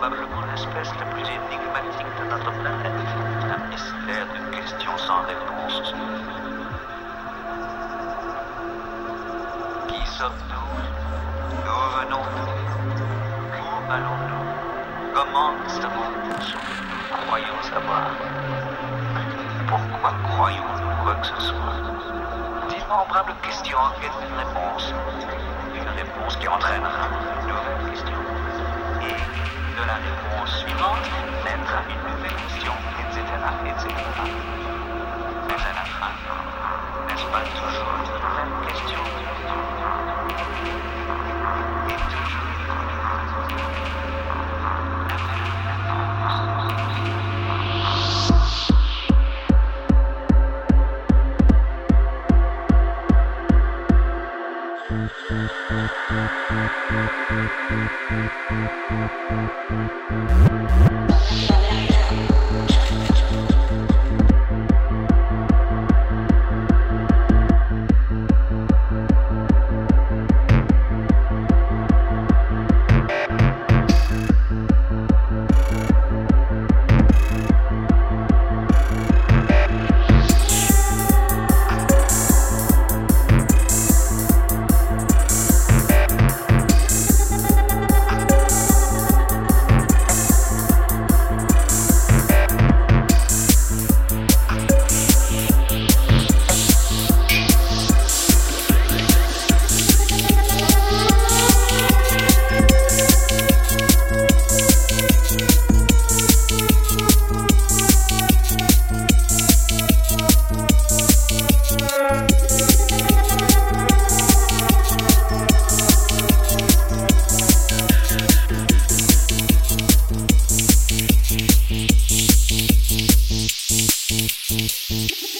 probablement l'espèce la plus énigmatique de notre planète. Un mystère de questions sans réponse. Qui sommes-nous? D'où venons-nous? Où allons-nous? Comment que nous croyons savoir Pourquoi croyons-nous quoi que ce soit? D'innombrables questions et une réponse. Une réponse qui entraînera une nouvelle question. La réponse suivante naîtra une nouvelle question, etc., etc. Mais à la n'est-ce pas toujours? Shut it up. you